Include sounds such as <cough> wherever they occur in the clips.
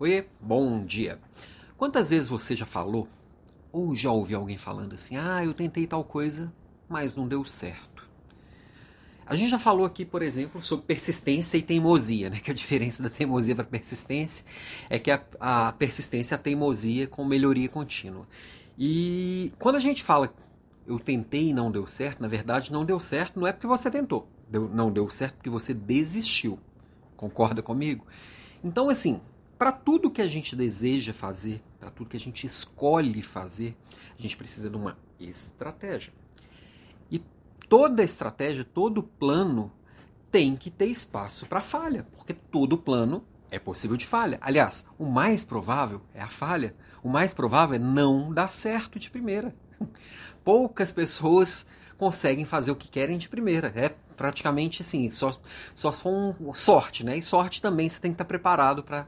Oi, bom dia. Quantas vezes você já falou ou já ouviu alguém falando assim: "Ah, eu tentei tal coisa, mas não deu certo"? A gente já falou aqui, por exemplo, sobre persistência e teimosia, né? Que a diferença da teimosia para persistência é que a, a persistência é a teimosia com melhoria contínua. E quando a gente fala eu tentei e não deu certo, na verdade não deu certo, não é porque você tentou. Deu, não deu certo porque você desistiu. Concorda comigo? Então, assim, para tudo que a gente deseja fazer, para tudo que a gente escolhe fazer, a gente precisa de uma estratégia. E toda estratégia, todo plano tem que ter espaço para falha, porque todo plano é possível de falha. Aliás, o mais provável é a falha. O mais provável é não dar certo de primeira. <laughs> Poucas pessoas conseguem fazer o que querem de primeira. É praticamente assim, só, só com sorte, né? E sorte também você tem que estar preparado para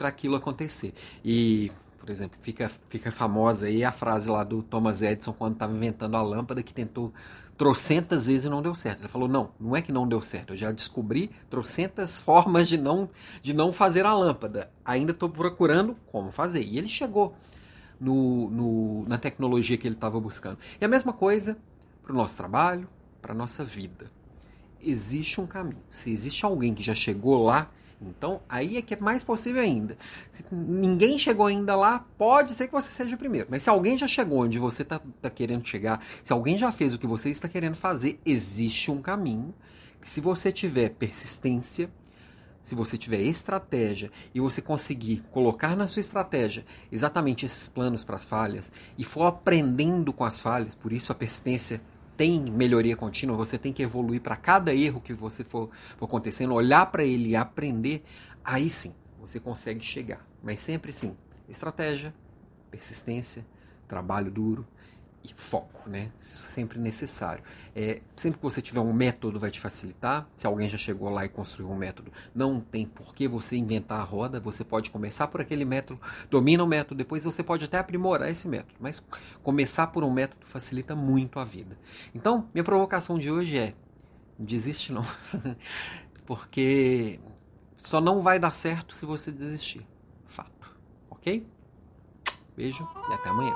aquilo acontecer. E, por exemplo, fica, fica famosa aí a frase lá do Thomas Edison quando estava inventando a lâmpada que tentou trocentas vezes e não deu certo. Ele falou: não, não é que não deu certo, eu já descobri trocentas formas de não, de não fazer a lâmpada. Ainda estou procurando como fazer. E ele chegou no, no, na tecnologia que ele estava buscando. E a mesma coisa para o nosso trabalho, para a nossa vida. Existe um caminho. Se existe alguém que já chegou lá, então aí é que é mais possível ainda. Se ninguém chegou ainda lá, pode ser que você seja o primeiro. Mas se alguém já chegou onde você está tá querendo chegar, se alguém já fez o que você está querendo fazer, existe um caminho. Que se você tiver persistência, se você tiver estratégia e você conseguir colocar na sua estratégia exatamente esses planos para as falhas e for aprendendo com as falhas, por isso a persistência tem melhoria contínua, você tem que evoluir para cada erro que você for, for acontecendo, olhar para ele e aprender, aí sim você consegue chegar. Mas sempre sim, estratégia, persistência, trabalho duro e foco, né? Isso é sempre necessário. É, sempre que você tiver um método vai te facilitar. Se alguém já chegou lá e construiu um método, não tem por que você inventar a roda. Você pode começar por aquele método, domina o método, depois você pode até aprimorar esse método. Mas começar por um método facilita muito a vida. Então, minha provocação de hoje é: desiste não, <laughs> porque só não vai dar certo se você desistir. Fato, ok? Beijo e até amanhã.